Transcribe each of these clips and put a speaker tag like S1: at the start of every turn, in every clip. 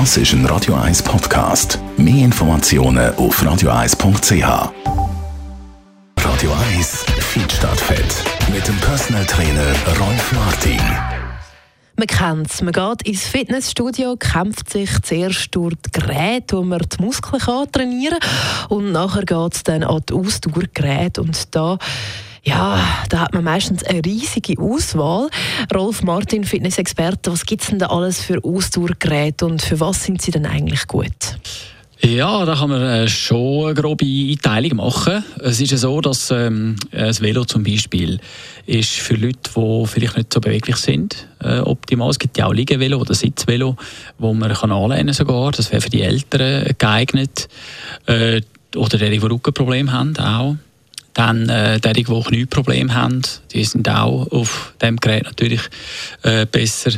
S1: Das ist ein Radio 1 Podcast. Mehr Informationen auf radio1.ch. Radio 1 Feedstadt Fett mit dem Personal Trainer Rolf Martin.
S2: Man kennt es. Man geht ins Fitnessstudio, kämpft sich zuerst durch die Geräte, wo man die Muskeln trainieren kann. Und nachher geht es dann an die Ausdauergeräte. Und da ja, da hat man meistens eine riesige Auswahl. Rolf Martin, Fitnessexperte, was gibt es denn da alles für Ausdauergeräte und für was sind sie denn eigentlich gut?
S3: Ja, da kann man äh, schon eine grobe Einteilung machen. Es ist ja so, dass ähm, ein Velo zum Beispiel ist für Leute, die vielleicht nicht so beweglich sind, äh, optimal. Es gibt ja auch Liegevelo oder Sitzvelo, wo man kann anlehnen sogar. Das wäre für die Älteren geeignet. Äh, oder die, die Rückenprobleme haben, auch. Dann äh, die, die Knieprobleme haben, die sind auch auf dem Gerät natürlich äh, besser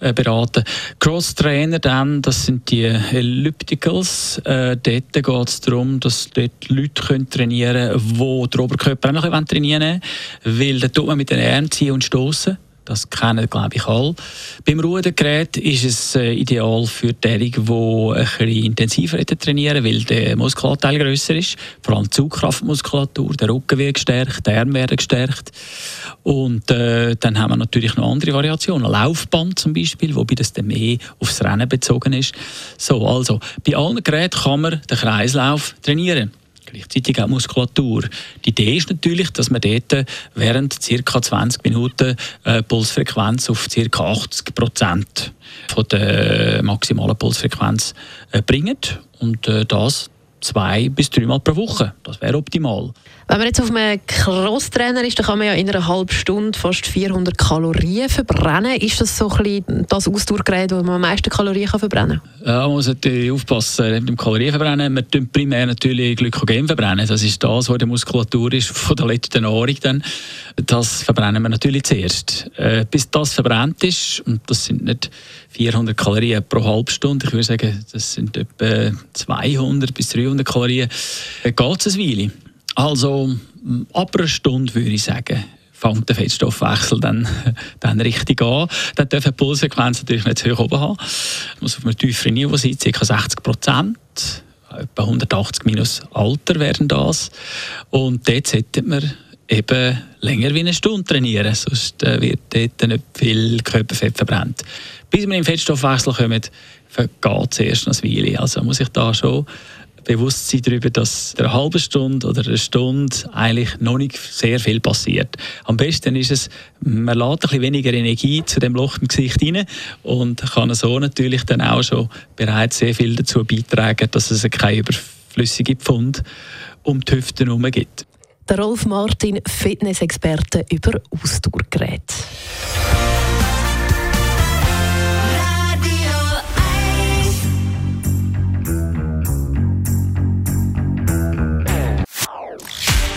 S3: äh, beraten. Cross-Trainer dann, das sind die Ellipticals. Äh, dort geht es darum, dass dort Leute können trainieren können, die den Oberkörper auch noch trainieren wollen, weil da tut man mit den Armen ziehen und stoßen. Das kennen, glaube ich, alle. Beim Rudergerät ist es äh, ideal für diejenigen, die ein bisschen intensiver trainieren weil der Muskelanteil grösser ist. Vor allem die Zugkraftmuskulatur, der Rücken wird gestärkt, der Arm werden gestärkt. Und äh, dann haben wir natürlich noch andere Variationen. Laufband zum Beispiel, wobei das dann mehr aufs Rennen bezogen ist. So, also, bei allen Geräten kann man den Kreislauf trainieren gleichzeitig auch Muskulatur. Die Idee ist natürlich, dass man dort während ca. 20 Minuten äh, Pulsfrequenz auf ca. 80 Prozent der maximalen Pulsfrequenz äh, bringt und äh, das zwei bis dreimal pro Woche. Das wäre optimal.
S2: Wenn man jetzt auf einem Crosstrainer ist, dann kann man ja in einer halben Stunde fast 400 Kalorien verbrennen. Ist das so ein bisschen das Ausdauergerät, wo man am meisten Kalorien kann verbrennen kann?
S3: Ja, man muss natürlich aufpassen mit dem Kalorienverbrennen. Wir tun primär natürlich Glykogen verbrennen. Das ist das, was die Muskulatur ist von der letzten Nahrung. Dann. Das verbrennen wir natürlich zuerst. Äh, bis das verbrannt ist, und das sind nicht 400 Kalorien pro halbe Stunde, ich würde sagen, das sind etwa 200 bis 300 Kalorien, äh, geht es eine Weile. Also ab einer Stunde würde ich sagen, fängt der Fettstoffwechsel dann, dann richtig an. Dann dürfen die Pulsfrequenz natürlich nicht zu hoch oben haben. Es muss auf einem tieferen Niveau sein, ca. 60 Prozent. Etwa 180 minus Alter wären das. Und dort sollte man eben länger wie eine Stunde trainieren, sonst äh, wird dort nicht viel Körperfett verbrannt. Bis wir im Fettstoffwechsel kommen, vergeht es erst noch eine Weile. Also muss ich da schon bewusst sein darüber, dass in einer halben Stunde oder einer Stunde eigentlich noch nicht sehr viel passiert. Am besten ist es, man lädt ein bisschen weniger Energie zu dem Loch im Gesicht rein und kann so natürlich dann auch schon bereits sehr viel dazu beitragen, dass es keine überflüssige Pfund um die Hüfte herum gibt.
S2: Der Rolf Martin, Fitnessexperte über Ausdauergeräte.